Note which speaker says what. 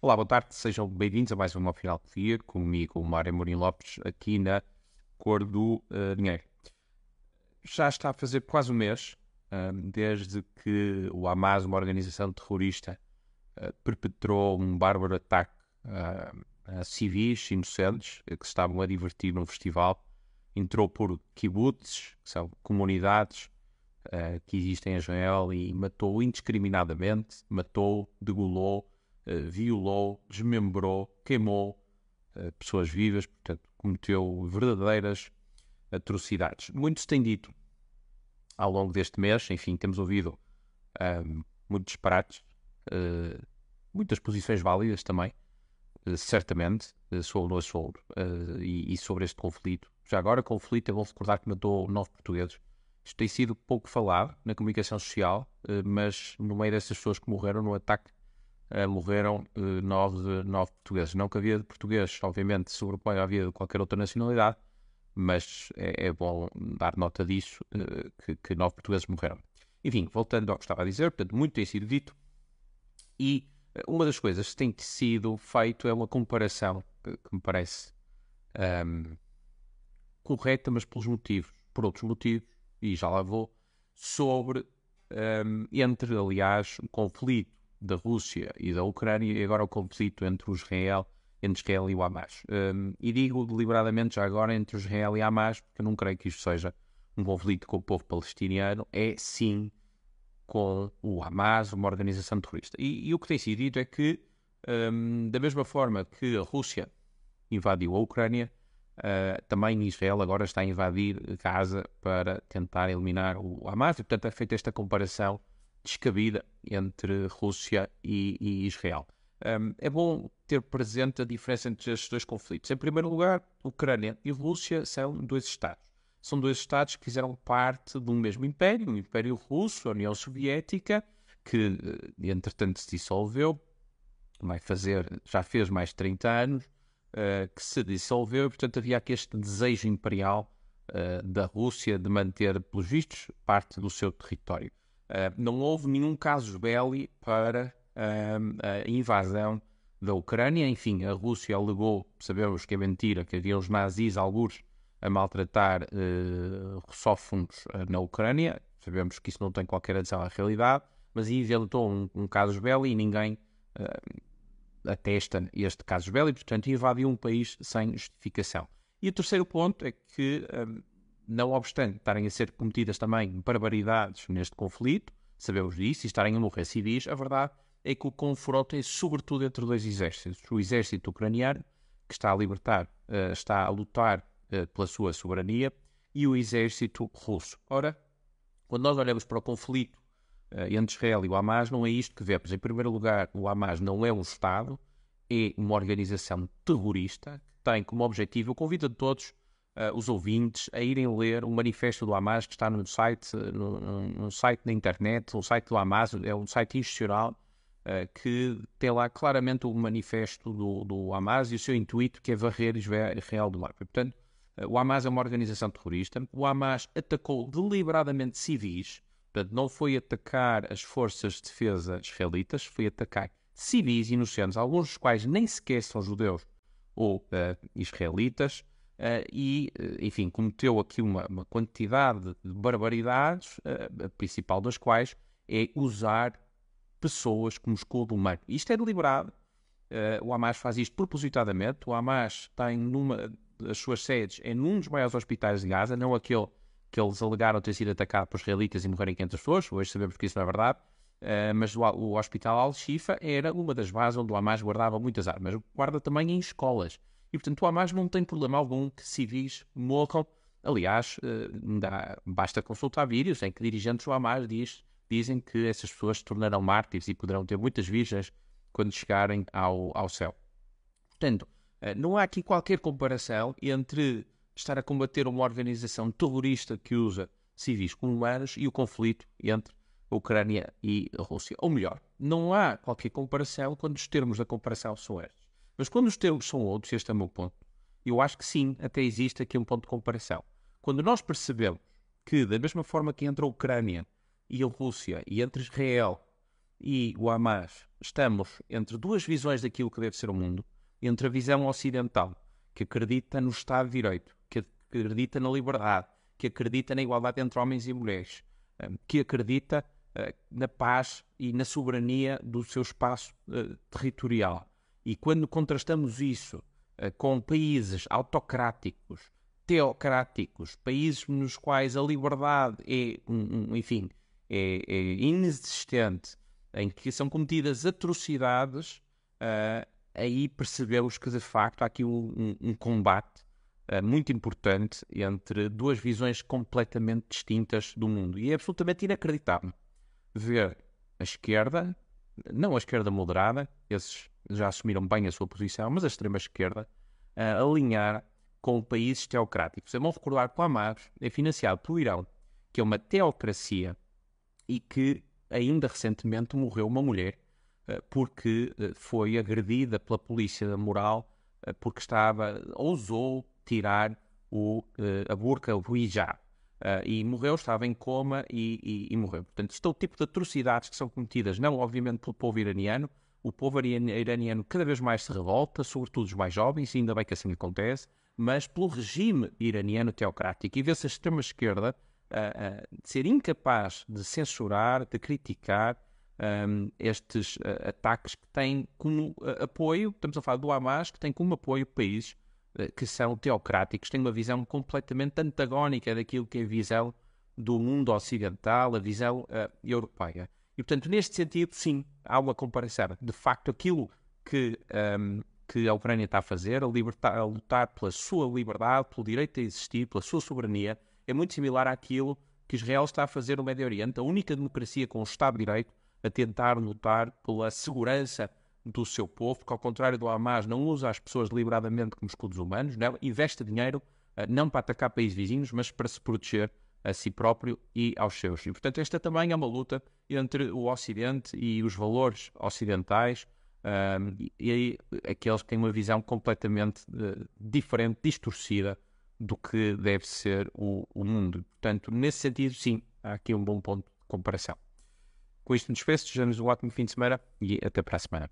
Speaker 1: Olá, boa tarde, sejam bem-vindos a mais uma final do dia, comigo, Mário Mourinho Lopes, aqui na Cor do uh, Dinheiro. Já está a fazer quase um mês uh, desde que o Hamas, uma organização terrorista, uh, perpetrou um bárbaro ataque a civis inocentes que se estavam a divertir num festival. Entrou por kibbutz, que são comunidades que existem em Israel, e matou indiscriminadamente, matou, degolou, violou, desmembrou, queimou uh, pessoas vivas, portanto, cometeu verdadeiras atrocidades. Muito se tem dito ao longo deste mês, enfim, temos ouvido um, muitos disparates, uh, muitas posições válidas também, uh, certamente, sobre o assunto e, e, sobre este conflito. Já agora, conflito, eu vou recordar que matou nove portugueses. Isto tem sido pouco falado na comunicação social, mas no meio dessas pessoas que morreram no ataque morreram uh, nove, nove portugueses. Não que a de português, obviamente, sobrepõe à vida de qualquer outra nacionalidade, mas é, é bom dar nota disso, uh, que, que, nove portugueses morreram. Enfim, voltando ao que estava a dizer, portanto, muito tem sido dito, e uma das coisas que tem sido feito é uma comparação que, que me parece um, ehm, correta, mas pelos motivos, por outros motivos, e já lá vou, sobre um, ehm, entre, aliás, o conflito da Rússia e da Ucrânia e agora o conflito entre Israel, entre Israel e o Hamas. Um, e digo deliberadamente já agora entre Israel e Hamas, porque eu não creio que isto seja um conflito com o povo palestiniano, é sim com o Hamas, uma organização terrorista. E, e o que tem sido dito é que, um, da mesma forma que a Rússia invadiu a Ucrânia, uh, também Israel agora está a invadir Gaza para tentar eliminar o Hamas, e portanto é feita esta comparação descabida entre Rússia e, e Israel. Um, é bom ter presente a diferença entre estes dois conflitos. Em primeiro lugar, Ucrânia e Rússia são dois Estados. São dois Estados que fizeram parte de um mesmo império, o Império Russo, a União Soviética, que eh, entretanto se dissolveu, vai fazer, já fez mais de 30 anos, uh, que se dissolveu, e portanto havia aqui este desejo imperial uh, da Rússia de manter, pelos vistos, parte do seu território. Uh, não houve nenhum caso belli para uh, a invasão da Ucrânia. Enfim, a Rússia alegou, sabemos que é mentira, que havia os nazis, alguns, a maltratar uh, russófonos na Ucrânia. Sabemos que isso não tem qualquer adição à realidade, mas inventou um, um caso belli e ninguém atesta este caso belli, portanto, invadiu um país sem justificação. E o terceiro ponto é que não obstante estarem a ser cometidas também barbaridades neste conflito, sabemos disso, e estarem a morrer civis, a verdade é que o confronto é sobretudo entre dois exércitos. O exército ucraniano, que está a libertar, uh, está a lutar uh, pela sua soberania, e o exército russo. Ora, quando nós olhamos para o conflito uh, entre Israel e o Hamas, não é isto que vemos. Em primeiro lugar, o Hamas não é um Estado, é uma organização terrorista que tem como objetivo, eu convido a todos uh, os ouvintes a irem ler o manifesto do Hamas que está no site, no, no site na internet, o site do Hamas, é um site institucional uh, que tem lá claramente o manifesto do, do Hamas e o seu intuito que é varrer Israel do mar. Portanto, uh, o Hamas é uma organização terrorista. O Hamas atacou deliberadamente civis, portanto, não foi atacar as forças de defesa israelitas, foi atacar civis inocentes, alguns dos quais nem sequer são judeus ou israelitas, Uh, e, uh, enfim, cometeu aqui uma, uma, quantidade de barbaridades, uh, a principal das quais é usar pessoas como escudo humano. Isto é deliberado. o Hamas faz isto propositadamente. O Hamas tem numa das suas sedes é num dos maiores hospitais de Gaza, não aquele que eles alegaram ter sido atacado por israelitas e morrerem 500 pessoas. Hoje sabemos que isso não é verdade. mas o, o Hospital Al-Shifa era uma das bases onde o Hamas guardava muitas armas. Guarda também em escolas. E, portanto, o Hamas não tem problema algum que civis morram. Aliás, eh, dá, basta consultar vídeos em que dirigentes do Hamas diz, dizem que essas pessoas se tornarão mártires e poderão ter muitas virgens quando chegarem ao, ao céu. Portanto, eh, não há aqui qualquer comparação entre estar a combater uma organização terrorista que usa civis como humanos e o conflito entre a Ucrânia e a Rússia. Ou melhor, não há qualquer comparação quando os termos da comparação são estes. Mas quando os termos são outros, este é o meu ponto, eu acho que sim, até existe aqui um ponto de comparação. Quando nós percebemos que, da mesma forma que entre a Ucrânia e a Rússia, e entre Israel e o Hamas estamos entre duas visões daquilo que deve ser o mundo, entre a visão ocidental, que acredita no Estado de Direito, que acredita na liberdade, que acredita na igualdade entre homens e mulheres, eh, que acredita uh, na paz e na soberania do seu espaço uh, territorial. E quando contrastamos isso uh, com países autocráticos, teocráticos, países nos quais a liberdade é, um, um, enfim, é, é, inexistente, em que são cometidas atrocidades, aí percebemos que de facto há aqui um, um combate uh, muito importante entre duas visões completamente distintas do mundo. E é absolutamente inacreditável ver a esquerda, não a esquerda moderada, esses já assumiram bem a sua posição, mas a extrema-esquerda, uh, alinhar com países teocráticos. É bom recordar que o Hamas é financiado pelo Irão, que é uma teocracia e que ainda recentemente morreu uma mulher uh, porque uh, foi agredida pela polícia moral porque estava, ousou tirar o, a burca, o hijab. Uh, e morreu, estava em coma e, e, e, morreu. Portanto, isto é o tipo de atrocidades que são cometidas, não obviamente pelo povo iraniano. O povo iraniano cada vez mais se revolta, sobretudo os mais jovens, e ainda bem que assim acontece, mas pelo regime iraniano teocrático. E vê-se a extrema-esquerda uh, uh, ser incapaz de censurar, de criticar um, estes ataques que têm como apoio, estamos a falar do Hamas, que tem como apoio países que são teocráticos, têm uma visão completamente antagónica daquilo que é a visão do mundo ocidental, a visão uh, europeia. E, portanto, neste sentido, sim, há uma comparação. De facto, aquilo que, um, que a Ucrânia está a fazer, a, libertar, a lutar pela sua liberdade, pelo direito a existir, pela sua soberania, é muito similar àquilo que Israel está a fazer no Médio Oriente, a única democracia com o Estado de Direito a tentar lutar pela segurança do seu povo, que ao contrário do Hamas não usa as pessoas deliberadamente como escudos humanos, não, né? investe dinheiro uh, não para atacar países vizinhos, mas para se proteger a si próprio e aos seus. E, portanto, esta também é uma luta entre o Ocidente e os valores ocidentais um, e, e, aqueles que têm uma visão completamente uh, diferente, distorcida do que deve ser o, o mundo. Portanto, nesse sentido, sim, há aqui um bom ponto de comparação. Com isto, me despeço, desejamos um ótimo fim de semana e até para a semana.